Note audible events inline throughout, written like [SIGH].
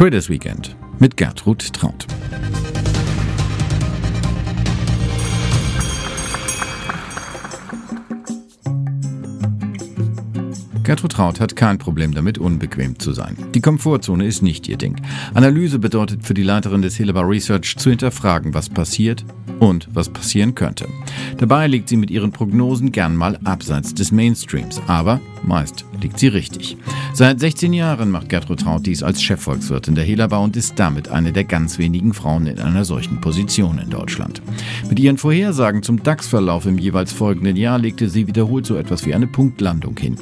Traders Weekend mit Gertrud Traut. Gertrud Traut hat kein Problem damit, unbequem zu sein. Die Komfortzone ist nicht ihr Ding. Analyse bedeutet für die Leiterin des Hillebar Research zu hinterfragen, was passiert und was passieren könnte. Dabei liegt sie mit ihren Prognosen gern mal abseits des Mainstreams, aber meist liegt sie richtig. Seit 16 Jahren macht Gertrud Traut dies als Chefvolkswirtin der Helaba und ist damit eine der ganz wenigen Frauen in einer solchen Position in Deutschland. Mit ihren Vorhersagen zum DAX-Verlauf im jeweils folgenden Jahr legte sie wiederholt so etwas wie eine Punktlandung hin.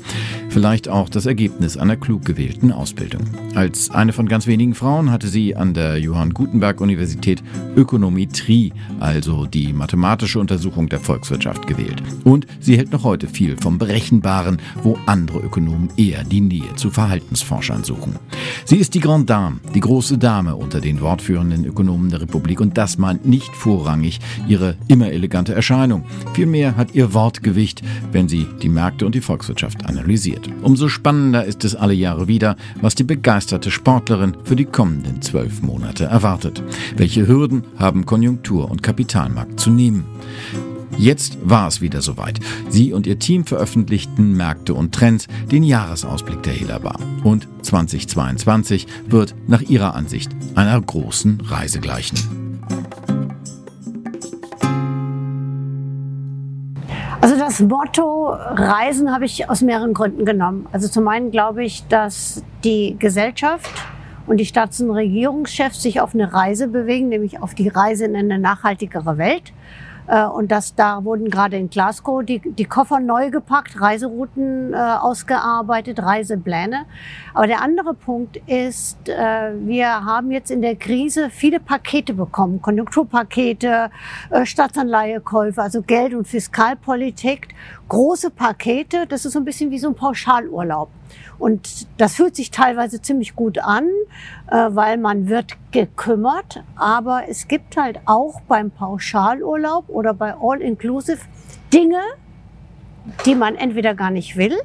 Vielleicht auch das Ergebnis einer klug gewählten Ausbildung. Als eine von ganz wenigen Frauen hatte sie an der Johann Gutenberg Universität Ökonometrie, also die mathematische Untersuchung der Volkswirtschaft, gewählt. Und sie hält noch heute viel vom Berechenbaren, wo andere Ökonomen eher die Nähe zu Verhaltensforschern suchen. Sie ist die Grande Dame, die große Dame unter den wortführenden Ökonomen der Republik und das meint nicht vorrangig ihre immer elegante Erscheinung. Vielmehr hat ihr Wortgewicht, wenn sie die Märkte und die Volkswirtschaft analysiert. Umso spannender ist es alle Jahre wieder, was die begeisterte Sportlerin für die kommenden zwölf Monate erwartet. Welche Hürden haben Konjunktur und Kapitalmarkt zu nehmen? Jetzt war es wieder soweit. Sie und ihr Team veröffentlichten Märkte und Trends, den Jahresausblick der Helaba. Und 2022 wird nach ihrer Ansicht einer großen Reise gleichen. Das Motto Reisen habe ich aus mehreren Gründen genommen. Also zum einen glaube ich, dass die Gesellschaft und die Staats- und Regierungschefs sich auf eine Reise bewegen, nämlich auf die Reise in eine nachhaltigere Welt. Äh, und das, da wurden gerade in Glasgow die, die Koffer neu gepackt, Reiserouten äh, ausgearbeitet, Reisepläne. Aber der andere Punkt ist, äh, wir haben jetzt in der Krise viele Pakete bekommen, Konjunkturpakete, äh, Staatsanleihekäufe, also Geld- und Fiskalpolitik, große Pakete. Das ist so ein bisschen wie so ein Pauschalurlaub. Und das fühlt sich teilweise ziemlich gut an, äh, weil man wird gekümmert. Aber es gibt halt auch beim Pauschalurlaub oder bei All-Inclusive Dinge, die man entweder gar nicht will.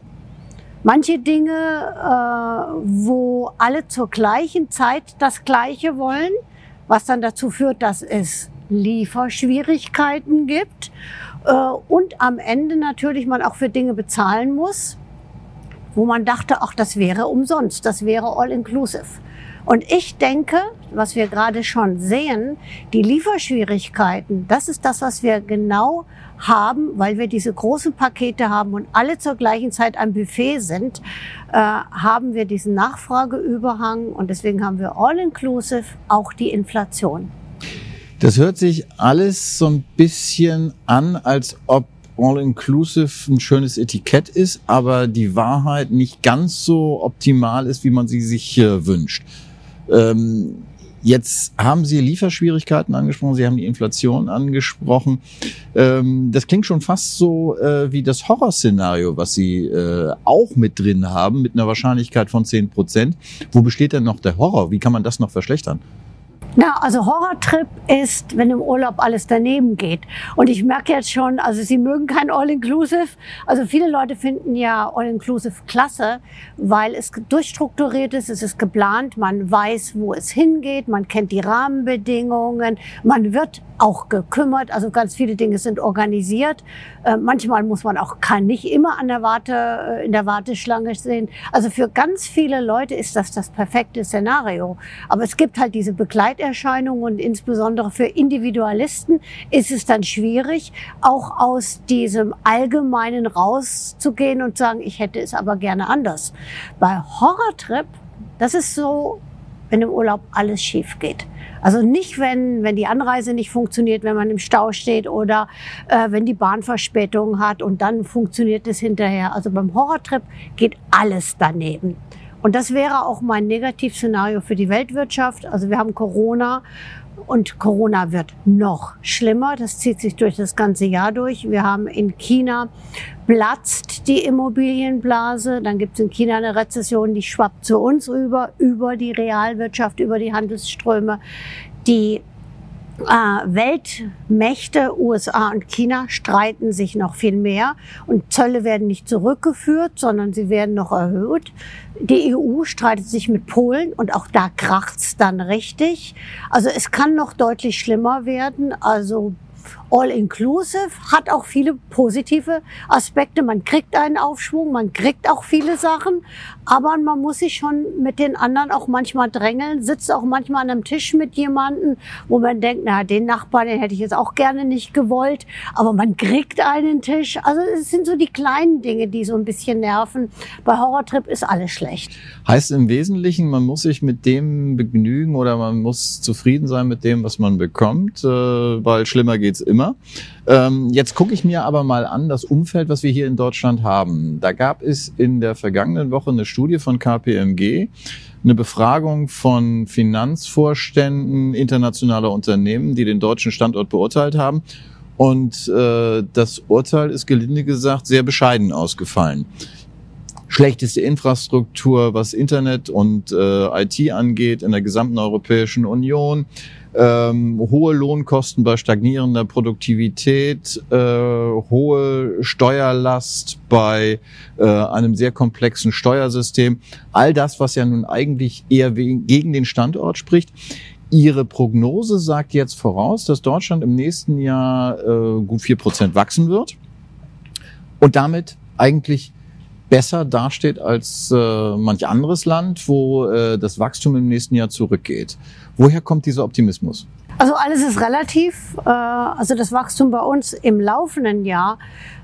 Manche Dinge, äh, wo alle zur gleichen Zeit das Gleiche wollen, was dann dazu führt, dass es Lieferschwierigkeiten gibt und am Ende natürlich man auch für Dinge bezahlen muss, wo man dachte, ach, das wäre umsonst, das wäre all inclusive. Und ich denke, was wir gerade schon sehen, die Lieferschwierigkeiten, das ist das, was wir genau haben, weil wir diese großen Pakete haben und alle zur gleichen Zeit am Buffet sind, äh, haben wir diesen Nachfrageüberhang und deswegen haben wir all-inclusive auch die Inflation. Das hört sich alles so ein bisschen an, als ob All-Inclusive ein schönes Etikett ist, aber die Wahrheit nicht ganz so optimal ist, wie man sie sich äh, wünscht. Ähm, jetzt haben Sie Lieferschwierigkeiten angesprochen, Sie haben die Inflation angesprochen. Ähm, das klingt schon fast so äh, wie das Horrorszenario, was Sie äh, auch mit drin haben, mit einer Wahrscheinlichkeit von 10 Prozent. Wo besteht denn noch der Horror? Wie kann man das noch verschlechtern? Na, also Horrortrip ist, wenn im Urlaub alles daneben geht. Und ich merke jetzt schon, also Sie mögen kein All-Inclusive. Also viele Leute finden ja All-Inclusive klasse, weil es durchstrukturiert ist, es ist geplant, man weiß, wo es hingeht, man kennt die Rahmenbedingungen, man wird auch gekümmert. Also ganz viele Dinge sind organisiert. Äh, manchmal muss man auch, kann nicht immer an der Warte, äh, in der Warteschlange sehen. Also für ganz viele Leute ist das das perfekte Szenario. Aber es gibt halt diese Begleitung Begleiterscheinungen und insbesondere für Individualisten ist es dann schwierig, auch aus diesem Allgemeinen rauszugehen und sagen, ich hätte es aber gerne anders. Bei Horrortrip, das ist so, wenn im Urlaub alles schief geht. Also nicht, wenn, wenn die Anreise nicht funktioniert, wenn man im Stau steht oder äh, wenn die Bahn Verspätung hat und dann funktioniert es hinterher. Also beim Horrortrip geht alles daneben. Und das wäre auch mein Negativszenario für die Weltwirtschaft. Also wir haben Corona und Corona wird noch schlimmer. Das zieht sich durch das ganze Jahr durch. Wir haben in China platzt die Immobilienblase. Dann gibt es in China eine Rezession, die schwappt zu uns rüber, über die Realwirtschaft, über die Handelsströme. Die Weltmächte, USA und China, streiten sich noch viel mehr und Zölle werden nicht zurückgeführt, sondern sie werden noch erhöht. Die EU streitet sich mit Polen und auch da kracht's dann richtig. Also es kann noch deutlich schlimmer werden. Also All-Inclusive hat auch viele positive Aspekte. Man kriegt einen Aufschwung, man kriegt auch viele Sachen, aber man muss sich schon mit den anderen auch manchmal drängeln, sitzt auch manchmal an einem Tisch mit jemandem, wo man denkt, na, den Nachbarn, den hätte ich jetzt auch gerne nicht gewollt, aber man kriegt einen Tisch. Also es sind so die kleinen Dinge, die so ein bisschen nerven. Bei Horrortrip ist alles schlecht. Heißt im Wesentlichen, man muss sich mit dem begnügen oder man muss zufrieden sein mit dem, was man bekommt, äh, weil schlimmer geht's immer. Ähm, jetzt gucke ich mir aber mal an das Umfeld, was wir hier in Deutschland haben. Da gab es in der vergangenen Woche eine Studie von KPMG, eine Befragung von Finanzvorständen internationaler Unternehmen, die den deutschen Standort beurteilt haben. Und äh, das Urteil ist gelinde gesagt sehr bescheiden ausgefallen schlechteste Infrastruktur, was Internet und äh, IT angeht in der gesamten Europäischen Union ähm, hohe Lohnkosten bei stagnierender Produktivität, äh, hohe Steuerlast bei äh, einem sehr komplexen Steuersystem. All das, was ja nun eigentlich eher gegen den Standort spricht. Ihre Prognose sagt jetzt voraus, dass Deutschland im nächsten Jahr äh, gut vier Prozent wachsen wird und damit eigentlich besser dasteht als äh, manch anderes Land, wo äh, das Wachstum im nächsten Jahr zurückgeht. Woher kommt dieser Optimismus? Also alles ist relativ. Äh, also das Wachstum bei uns im laufenden Jahr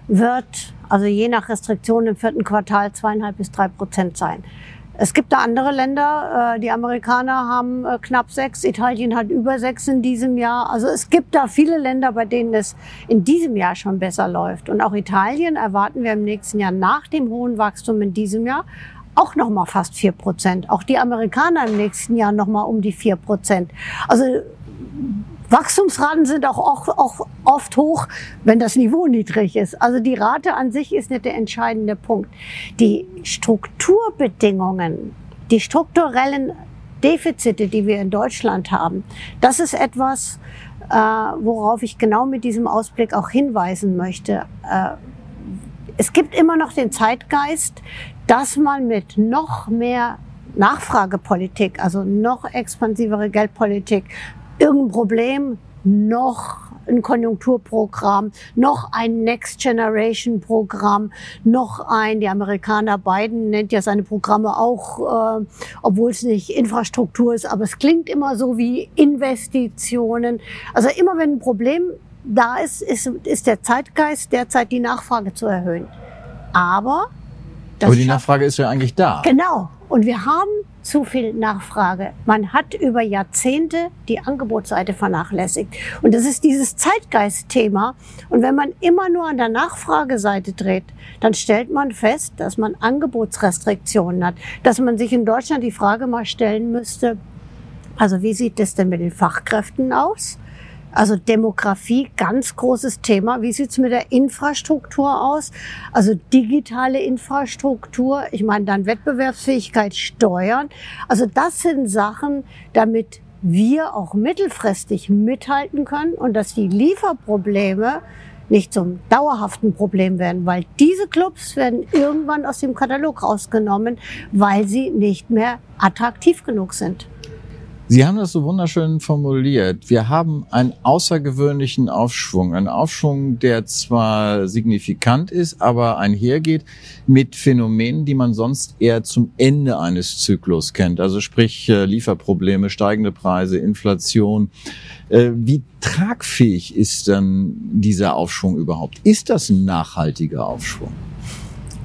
wird, also je nach Restriktion im vierten Quartal zweieinhalb bis drei Prozent sein. Es gibt da andere Länder, äh, die Amerikaner haben äh, knapp sechs, Italien hat über sechs in diesem Jahr. Also es gibt da viele Länder, bei denen es in diesem Jahr schon besser läuft. Und auch Italien erwarten wir im nächsten Jahr nach dem hohen Wachstum in diesem Jahr auch noch mal fast vier Prozent. Auch die Amerikaner im nächsten Jahr noch mal um die vier Prozent. Also Wachstumsraten sind auch, oft hoch, wenn das Niveau niedrig ist. Also die Rate an sich ist nicht der entscheidende Punkt. Die Strukturbedingungen, die strukturellen Defizite, die wir in Deutschland haben, das ist etwas, äh, worauf ich genau mit diesem Ausblick auch hinweisen möchte. Äh, es gibt immer noch den Zeitgeist, dass man mit noch mehr Nachfragepolitik, also noch expansivere Geldpolitik, irgendein Problem, noch ein Konjunkturprogramm, noch ein Next Generation Programm, noch ein, die Amerikaner Biden nennt ja seine Programme auch, äh, obwohl es nicht Infrastruktur ist, aber es klingt immer so wie Investitionen. Also immer wenn ein Problem da ist, ist, ist der Zeitgeist derzeit die Nachfrage zu erhöhen. Aber aber die Nachfrage ist ja eigentlich da. Genau. Und wir haben zu viel Nachfrage. Man hat über Jahrzehnte die Angebotsseite vernachlässigt. Und das ist dieses Zeitgeistthema. Und wenn man immer nur an der Nachfrageseite dreht, dann stellt man fest, dass man Angebotsrestriktionen hat. Dass man sich in Deutschland die Frage mal stellen müsste, also wie sieht es denn mit den Fachkräften aus? Also Demografie, ganz großes Thema. Wie sieht's mit der Infrastruktur aus? Also digitale Infrastruktur, ich meine dann Wettbewerbsfähigkeit, Steuern. Also das sind Sachen, damit wir auch mittelfristig mithalten können und dass die Lieferprobleme nicht zum dauerhaften Problem werden, weil diese Clubs werden irgendwann aus dem Katalog rausgenommen, weil sie nicht mehr attraktiv genug sind. Sie haben das so wunderschön formuliert. Wir haben einen außergewöhnlichen Aufschwung. Einen Aufschwung, der zwar signifikant ist, aber einhergeht mit Phänomenen, die man sonst eher zum Ende eines Zyklus kennt. Also sprich äh, Lieferprobleme, steigende Preise, Inflation. Äh, wie tragfähig ist dann dieser Aufschwung überhaupt? Ist das ein nachhaltiger Aufschwung?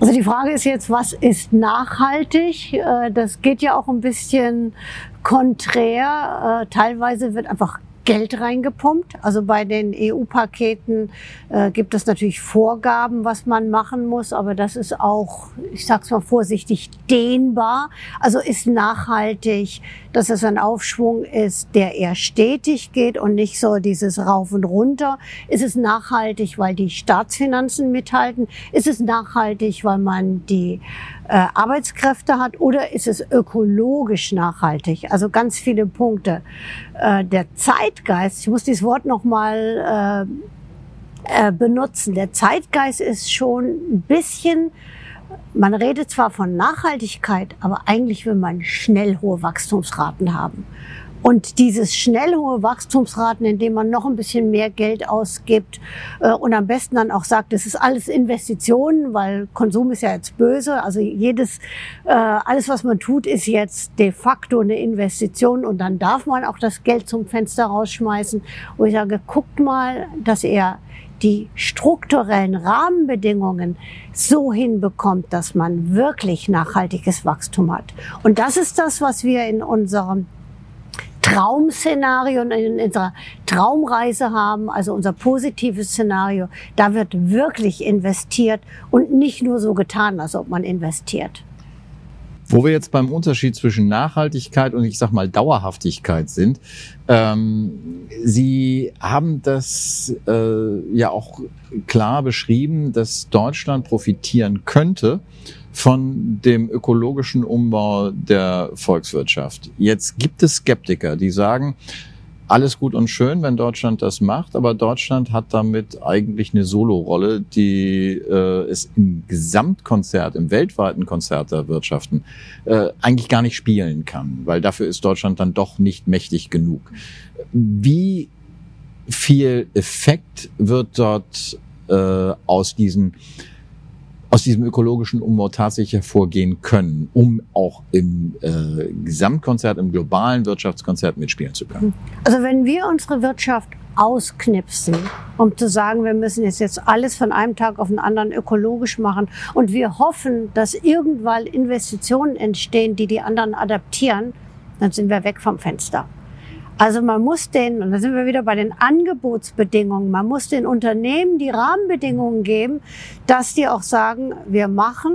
Also die Frage ist jetzt, was ist nachhaltig? Äh, das geht ja auch ein bisschen konträr. Äh, teilweise wird einfach Geld reingepumpt. Also bei den EU-Paketen äh, gibt es natürlich Vorgaben, was man machen muss, aber das ist auch, ich sag's mal vorsichtig, dehnbar. Also ist nachhaltig, dass es ein Aufschwung ist, der eher stetig geht und nicht so dieses Rauf und Runter. Ist es nachhaltig, weil die Staatsfinanzen mithalten? Ist es nachhaltig, weil man die äh, Arbeitskräfte hat oder ist es ökologisch nachhaltig? Also ganz viele Punkte. Äh, der Zeit Zeitgeist, ich muss dieses Wort nochmal äh, äh, benutzen, der Zeitgeist ist schon ein bisschen, man redet zwar von Nachhaltigkeit, aber eigentlich will man schnell hohe Wachstumsraten haben. Und dieses schnell hohe Wachstumsraten, indem man noch ein bisschen mehr Geld ausgibt äh, und am besten dann auch sagt, es ist alles Investitionen, weil Konsum ist ja jetzt böse. Also jedes, äh, alles, was man tut, ist jetzt de facto eine Investition und dann darf man auch das Geld zum Fenster rausschmeißen. Und ich sage, guckt mal, dass er die strukturellen Rahmenbedingungen so hinbekommt, dass man wirklich nachhaltiges Wachstum hat. Und das ist das, was wir in unserem Traumszenario in unserer Traumreise haben, also unser positives Szenario, da wird wirklich investiert und nicht nur so getan, als ob man investiert. Wo wir jetzt beim Unterschied zwischen Nachhaltigkeit und ich sag mal Dauerhaftigkeit sind, ähm, Sie haben das äh, ja auch klar beschrieben, dass Deutschland profitieren könnte von dem ökologischen Umbau der Volkswirtschaft. Jetzt gibt es Skeptiker, die sagen, alles gut und schön, wenn Deutschland das macht, aber Deutschland hat damit eigentlich eine Solorolle, die äh, es im Gesamtkonzert, im weltweiten Konzert der Wirtschaften äh, eigentlich gar nicht spielen kann, weil dafür ist Deutschland dann doch nicht mächtig genug. Wie viel Effekt wird dort äh, aus diesen aus diesem ökologischen Umbau tatsächlich hervorgehen können, um auch im äh, Gesamtkonzert, im globalen Wirtschaftskonzert mitspielen zu können? Also wenn wir unsere Wirtschaft ausknipsen, um zu sagen, wir müssen jetzt, jetzt alles von einem Tag auf den anderen ökologisch machen und wir hoffen, dass irgendwann Investitionen entstehen, die die anderen adaptieren, dann sind wir weg vom Fenster. Also man muss den, und da sind wir wieder bei den Angebotsbedingungen, man muss den Unternehmen die Rahmenbedingungen geben, dass die auch sagen, wir machen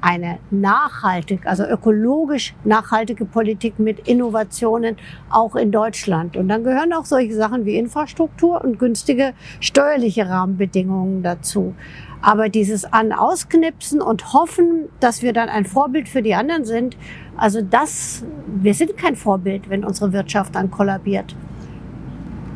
eine nachhaltig, also ökologisch nachhaltige Politik mit Innovationen auch in Deutschland. Und dann gehören auch solche Sachen wie Infrastruktur und günstige steuerliche Rahmenbedingungen dazu. Aber dieses an ausknipsen und hoffen, dass wir dann ein Vorbild für die anderen sind, also das, wir sind kein Vorbild, wenn unsere Wirtschaft dann kollabiert.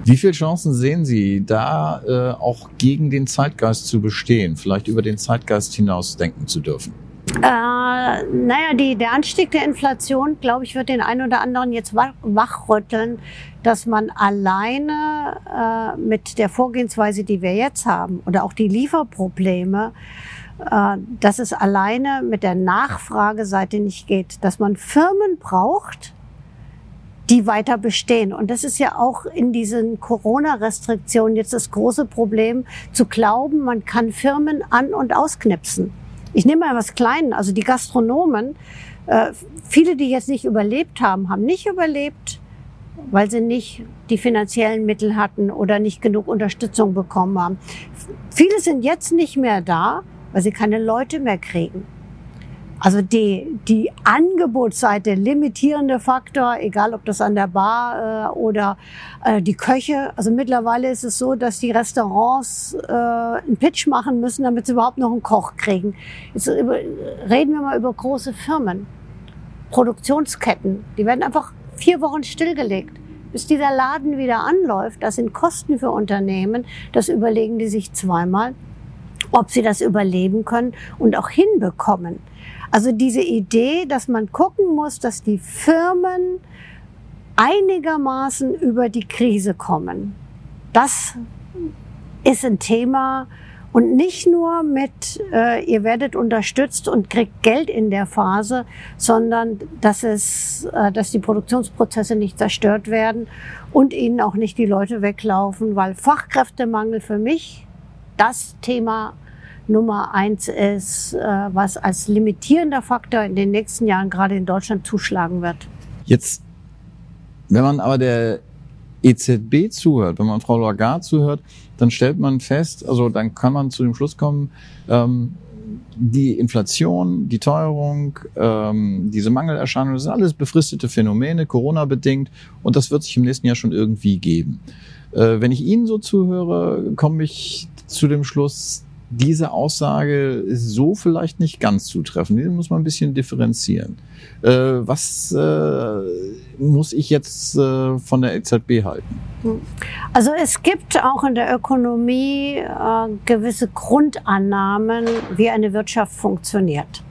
Wie viele Chancen sehen Sie, da äh, auch gegen den Zeitgeist zu bestehen, vielleicht über den Zeitgeist hinaus denken zu dürfen? Äh, naja, die, der Anstieg der Inflation, glaube ich, wird den einen oder anderen jetzt wachrütteln, dass man alleine äh, mit der Vorgehensweise, die wir jetzt haben, oder auch die Lieferprobleme, äh, dass es alleine mit der Nachfrageseite nicht geht, dass man Firmen braucht, die weiter bestehen. Und das ist ja auch in diesen Corona-Restriktionen jetzt das große Problem, zu glauben, man kann Firmen an- und ausknipsen. Ich nehme mal was Kleines, also die Gastronomen, äh, viele, die jetzt nicht überlebt haben, haben nicht überlebt, weil sie nicht die finanziellen Mittel hatten oder nicht genug Unterstützung bekommen haben. Viele sind jetzt nicht mehr da, weil sie keine Leute mehr kriegen. Also die, die Angebotsseite, limitierende Faktor, egal ob das an der Bar äh, oder äh, die Köche. Also mittlerweile ist es so, dass die Restaurants äh, einen Pitch machen müssen, damit sie überhaupt noch einen Koch kriegen. Jetzt über, reden wir mal über große Firmen, Produktionsketten. Die werden einfach vier Wochen stillgelegt. Bis dieser Laden wieder anläuft, das sind Kosten für Unternehmen. Das überlegen die sich zweimal, ob sie das überleben können und auch hinbekommen. Also diese Idee, dass man gucken muss, dass die Firmen einigermaßen über die Krise kommen. Das ist ein Thema und nicht nur mit, äh, ihr werdet unterstützt und kriegt Geld in der Phase, sondern dass es, äh, dass die Produktionsprozesse nicht zerstört werden und ihnen auch nicht die Leute weglaufen, weil Fachkräftemangel für mich das Thema Nummer eins ist, äh, was als limitierender Faktor in den nächsten Jahren gerade in Deutschland zuschlagen wird. Jetzt, wenn man aber der EZB zuhört, wenn man Frau Lagarde zuhört, dann stellt man fest, also dann kann man zu dem Schluss kommen, ähm, die Inflation, die Teuerung, ähm, diese Mangelerscheinungen, das sind alles befristete Phänomene, Corona-bedingt, und das wird sich im nächsten Jahr schon irgendwie geben. Äh, wenn ich Ihnen so zuhöre, komme ich zu dem Schluss, diese Aussage ist so vielleicht nicht ganz zutreffend. Die muss man ein bisschen differenzieren. Äh, was, äh, muss ich jetzt äh, von der EZB halten? Also es gibt auch in der Ökonomie äh, gewisse Grundannahmen, wie eine Wirtschaft funktioniert.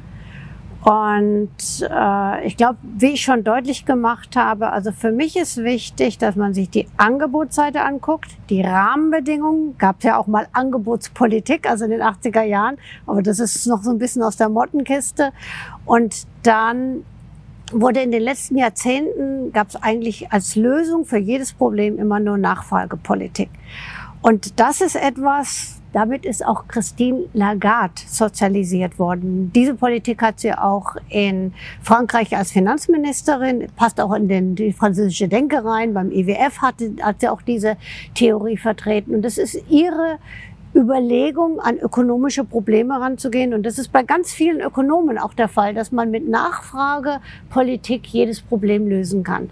Und äh, ich glaube, wie ich schon deutlich gemacht habe, also für mich ist wichtig, dass man sich die Angebotsseite anguckt, die Rahmenbedingungen. Gab ja auch mal Angebotspolitik, also in den 80er Jahren, aber das ist noch so ein bisschen aus der Mottenkiste. Und dann wurde in den letzten Jahrzehnten, gab es eigentlich als Lösung für jedes Problem immer nur Nachfragepolitik. Und das ist etwas, damit ist auch Christine Lagarde sozialisiert worden. Diese Politik hat sie auch in Frankreich als Finanzministerin, passt auch in den, die französische Denke rein. Beim IWF hat, hat sie auch diese Theorie vertreten. Und das ist ihre Überlegung, an ökonomische Probleme ranzugehen. Und das ist bei ganz vielen Ökonomen auch der Fall, dass man mit Nachfragepolitik jedes Problem lösen kann.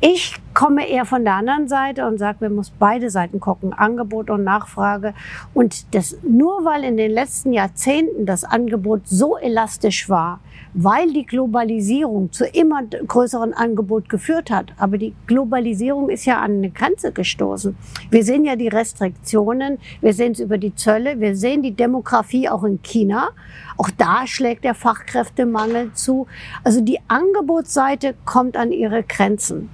Ich komme eher von der anderen Seite und sage, wir muss beide Seiten gucken, Angebot und Nachfrage. Und das nur weil in den letzten Jahrzehnten das Angebot so elastisch war, weil die Globalisierung zu immer größeren Angebot geführt hat. Aber die Globalisierung ist ja an eine Grenze gestoßen. Wir sehen ja die Restriktionen, wir sehen es über die Zölle, wir sehen die Demografie auch in China. Auch da schlägt der Fachkräftemangel zu. Also die Angebotsseite kommt an ihre Grenzen.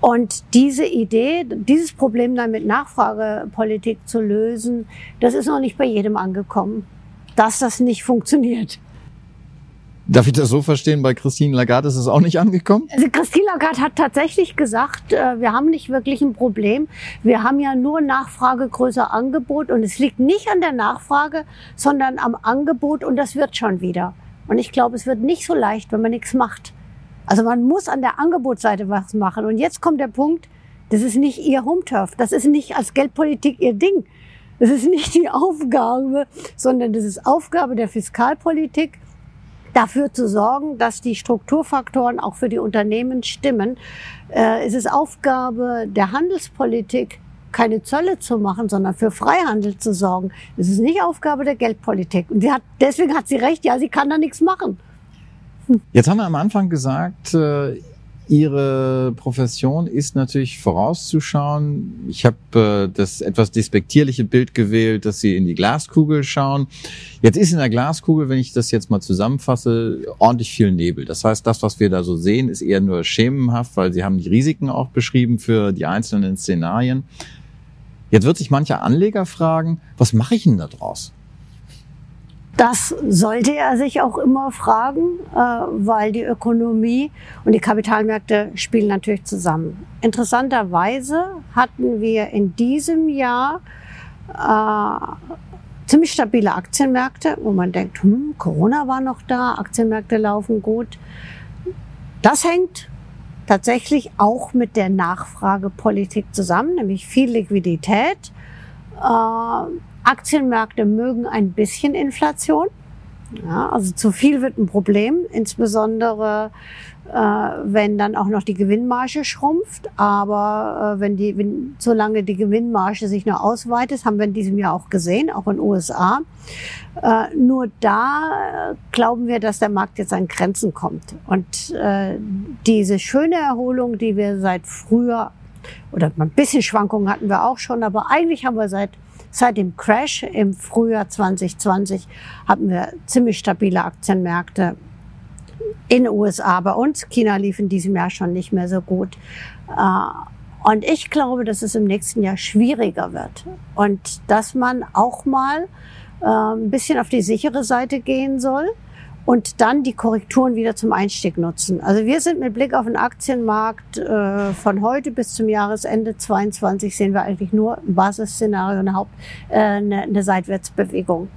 Und diese Idee, dieses Problem dann mit Nachfragepolitik zu lösen, das ist noch nicht bei jedem angekommen, dass das nicht funktioniert. Darf ich das so verstehen? Bei Christine Lagarde ist es auch nicht angekommen? Also Christine Lagarde hat tatsächlich gesagt, äh, wir haben nicht wirklich ein Problem. Wir haben ja nur Nachfrage, größer Angebot und es liegt nicht an der Nachfrage, sondern am Angebot und das wird schon wieder. Und ich glaube, es wird nicht so leicht, wenn man nichts macht. Also man muss an der Angebotsseite was machen. Und jetzt kommt der Punkt, das ist nicht ihr Home-Turf. Das ist nicht als Geldpolitik ihr Ding. Das ist nicht die Aufgabe, sondern das ist Aufgabe der Fiskalpolitik dafür zu sorgen, dass die Strukturfaktoren auch für die Unternehmen stimmen. Äh, es ist Aufgabe der Handelspolitik, keine Zölle zu machen, sondern für Freihandel zu sorgen. Es ist nicht Aufgabe der Geldpolitik. Und sie hat, deswegen hat sie recht, ja, sie kann da nichts machen. Jetzt haben wir am Anfang gesagt, äh, Ihre Profession ist natürlich vorauszuschauen. Ich habe äh, das etwas despektierliche Bild gewählt, dass Sie in die Glaskugel schauen. Jetzt ist in der Glaskugel, wenn ich das jetzt mal zusammenfasse, ordentlich viel Nebel. Das heißt, das, was wir da so sehen, ist eher nur schemenhaft, weil Sie haben die Risiken auch beschrieben für die einzelnen Szenarien. Jetzt wird sich mancher Anleger fragen, was mache ich denn da draus? Das sollte er sich auch immer fragen, äh, weil die Ökonomie und die Kapitalmärkte spielen natürlich zusammen. Interessanterweise hatten wir in diesem Jahr äh, ziemlich stabile Aktienmärkte, wo man denkt, hm, Corona war noch da, Aktienmärkte laufen gut. Das hängt tatsächlich auch mit der Nachfragepolitik zusammen, nämlich viel Liquidität. Aktienmärkte mögen ein bisschen Inflation. Ja, also zu viel wird ein Problem, insbesondere äh, wenn dann auch noch die Gewinnmarge schrumpft. Aber äh, wenn die, wenn, solange die Gewinnmarge sich noch ausweitet, haben wir in diesem Jahr auch gesehen, auch in den USA. Äh, nur da äh, glauben wir, dass der Markt jetzt an Grenzen kommt. Und äh, diese schöne Erholung, die wir seit früher oder ein bisschen Schwankungen hatten wir auch schon, aber eigentlich haben wir seit Seit dem Crash im Frühjahr 2020 hatten wir ziemlich stabile Aktienmärkte in den USA bei uns. China lief in diesem Jahr schon nicht mehr so gut. Äh, und ich glaube, dass es im nächsten Jahr schwieriger wird und dass man auch mal äh, ein bisschen auf die sichere Seite gehen soll und dann die Korrekturen wieder zum Einstieg nutzen. Also wir sind mit Blick auf den Aktienmarkt äh, von heute bis zum Jahresende 22 sehen wir eigentlich nur im Basisszenario eine, Haupt, äh, eine, eine Seitwärtsbewegung.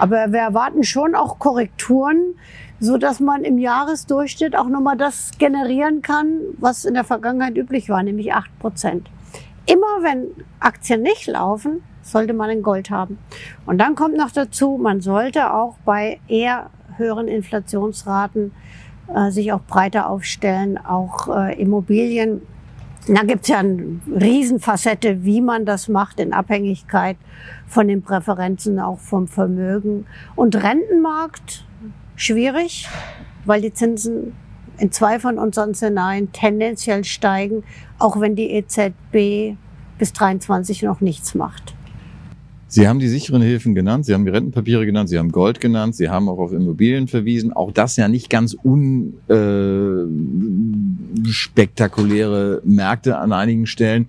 Aber wir erwarten schon auch Korrekturen, so dass man im Jahresdurchschnitt auch nochmal das generieren kann, was in der Vergangenheit üblich war, nämlich acht Prozent. Immer wenn Aktien nicht laufen, sollte man ein Gold haben. Und dann kommt noch dazu, man sollte auch bei eher höheren Inflationsraten äh, sich auch breiter aufstellen, auch äh, Immobilien. Da gibt's ja eine Riesenfacette, wie man das macht, in Abhängigkeit von den Präferenzen, auch vom Vermögen. Und Rentenmarkt, schwierig, weil die Zinsen in zwei von unseren Szenarien tendenziell steigen, auch wenn die EZB bis 23 noch nichts macht. Sie haben die sicheren Hilfen genannt, Sie haben die Rentenpapiere genannt, Sie haben Gold genannt, Sie haben auch auf Immobilien verwiesen. Auch das ja nicht ganz unspektakuläre äh, Märkte an einigen Stellen.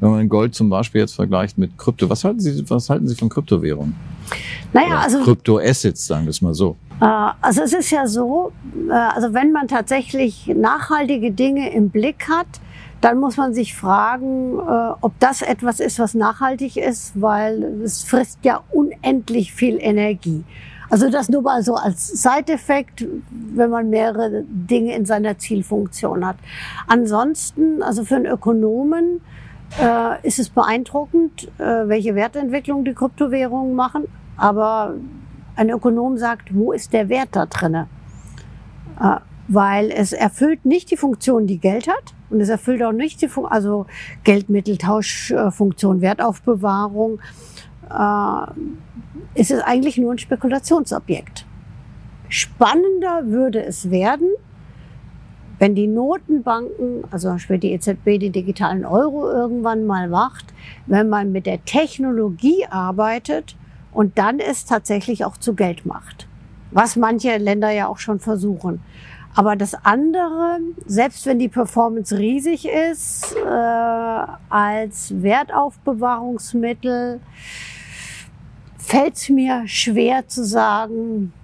Wenn man Gold zum Beispiel jetzt vergleicht mit Krypto, was halten Sie, was halten Sie von Kryptowährungen? Naja, also Kryptoassets, sagen wir es mal so. Äh, also es ist ja so, äh, also wenn man tatsächlich nachhaltige Dinge im Blick hat, dann muss man sich fragen, äh, ob das etwas ist, was nachhaltig ist, weil es frisst ja unendlich viel Energie. Also das nur mal so als Side-Effekt, wenn man mehrere Dinge in seiner Zielfunktion hat. Ansonsten, also für einen Ökonomen äh, ist es beeindruckend, äh, welche Wertentwicklung die Kryptowährungen machen. Aber ein Ökonom sagt, wo ist der Wert da drinne? Äh, weil es erfüllt nicht die Funktion, die Geld hat. Und es erfüllt auch nicht die Fun also Geldmitteltauschfunktion, Wertaufbewahrung. Äh, es eigentlich nur ein Spekulationsobjekt. Spannender würde es werden, wenn die Notenbanken, also zum Beispiel die EZB, den digitalen Euro irgendwann mal macht, wenn man mit der Technologie arbeitet und dann es tatsächlich auch zu Geld macht. Was manche Länder ja auch schon versuchen. Aber das andere, selbst wenn die Performance riesig ist, äh, als Wertaufbewahrungsmittel, fällt es mir schwer zu sagen,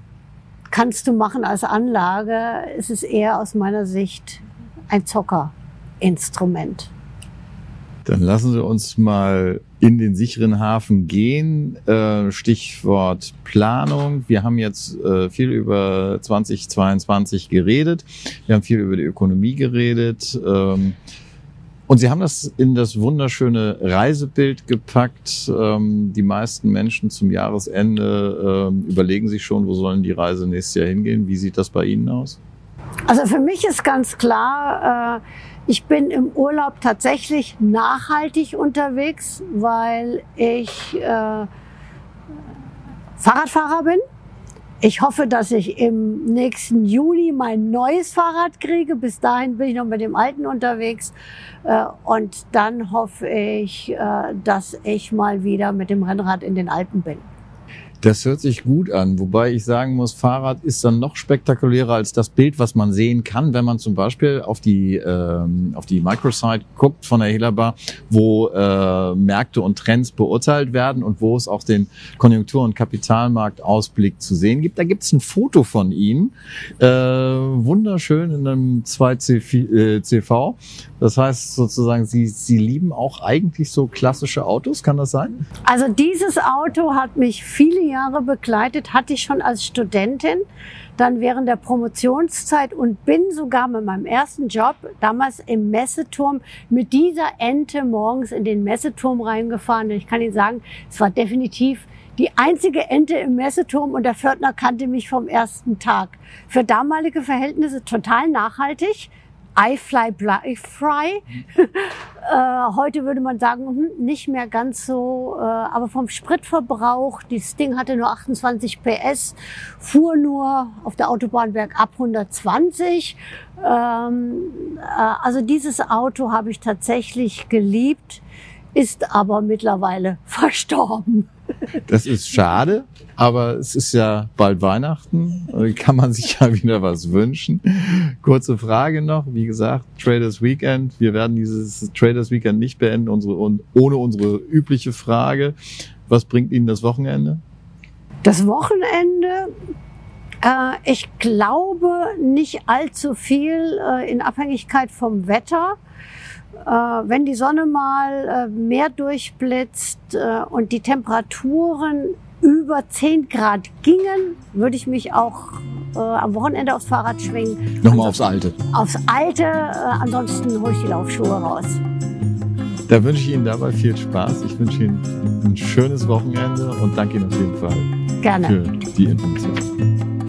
kannst du machen als Anlage. Es ist eher aus meiner Sicht ein Zockerinstrument. Dann lassen Sie uns mal in den sicheren Hafen gehen. Äh, Stichwort Planung. Wir haben jetzt äh, viel über 2022 geredet. Wir haben viel über die Ökonomie geredet. Ähm, und Sie haben das in das wunderschöne Reisebild gepackt. Ähm, die meisten Menschen zum Jahresende ähm, überlegen sich schon, wo sollen die Reise nächstes Jahr hingehen. Wie sieht das bei Ihnen aus? Also für mich ist ganz klar, äh, ich bin im Urlaub tatsächlich nachhaltig unterwegs, weil ich äh, Fahrradfahrer bin. Ich hoffe, dass ich im nächsten Juni mein neues Fahrrad kriege. Bis dahin bin ich noch mit dem alten unterwegs. Äh, und dann hoffe ich, äh, dass ich mal wieder mit dem Rennrad in den Alpen bin. Das hört sich gut an, wobei ich sagen muss, Fahrrad ist dann noch spektakulärer als das Bild, was man sehen kann, wenn man zum Beispiel auf die ähm, auf die Microsite guckt von der Helaba, wo äh, Märkte und Trends beurteilt werden und wo es auch den Konjunktur- und Kapitalmarktausblick zu sehen gibt. Da gibt es ein Foto von Ihnen, äh, wunderschön in einem 2CV. Das heißt sozusagen, Sie, Sie lieben auch eigentlich so klassische Autos, kann das sein? Also dieses Auto hat mich viele Jahre begleitet, hatte ich schon als Studentin, dann während der Promotionszeit und bin sogar mit meinem ersten Job damals im Messeturm mit dieser Ente morgens in den Messeturm reingefahren. Und ich kann Ihnen sagen, es war definitiv die einzige Ente im Messeturm und der Pförtner kannte mich vom ersten Tag. Für damalige Verhältnisse total nachhaltig. I fly, fly, fry. [LAUGHS] äh, heute würde man sagen, hm, nicht mehr ganz so, äh, aber vom Spritverbrauch, das Ding hatte nur 28 PS, fuhr nur auf der Autobahn bergab 120. Ähm, äh, also dieses Auto habe ich tatsächlich geliebt, ist aber mittlerweile [LAUGHS] verstorben. Das ist schade, aber es ist ja bald Weihnachten. Kann man sich ja wieder was wünschen. Kurze Frage noch. Wie gesagt, Traders Weekend. Wir werden dieses Traders Weekend nicht beenden, unsere, ohne unsere übliche Frage. Was bringt Ihnen das Wochenende? Das Wochenende äh, ich glaube nicht allzu viel äh, in Abhängigkeit vom Wetter. Äh, wenn die Sonne mal äh, mehr durchblitzt äh, und die Temperaturen über 10 Grad gingen, würde ich mich auch am Wochenende aufs Fahrrad schwingen. Nochmal aufs Alte. Aufs Alte, ansonsten hole ich die Laufschuhe raus. Da wünsche ich Ihnen dabei viel Spaß. Ich wünsche Ihnen ein schönes Wochenende und danke Ihnen auf jeden Fall Gerne. für die Information.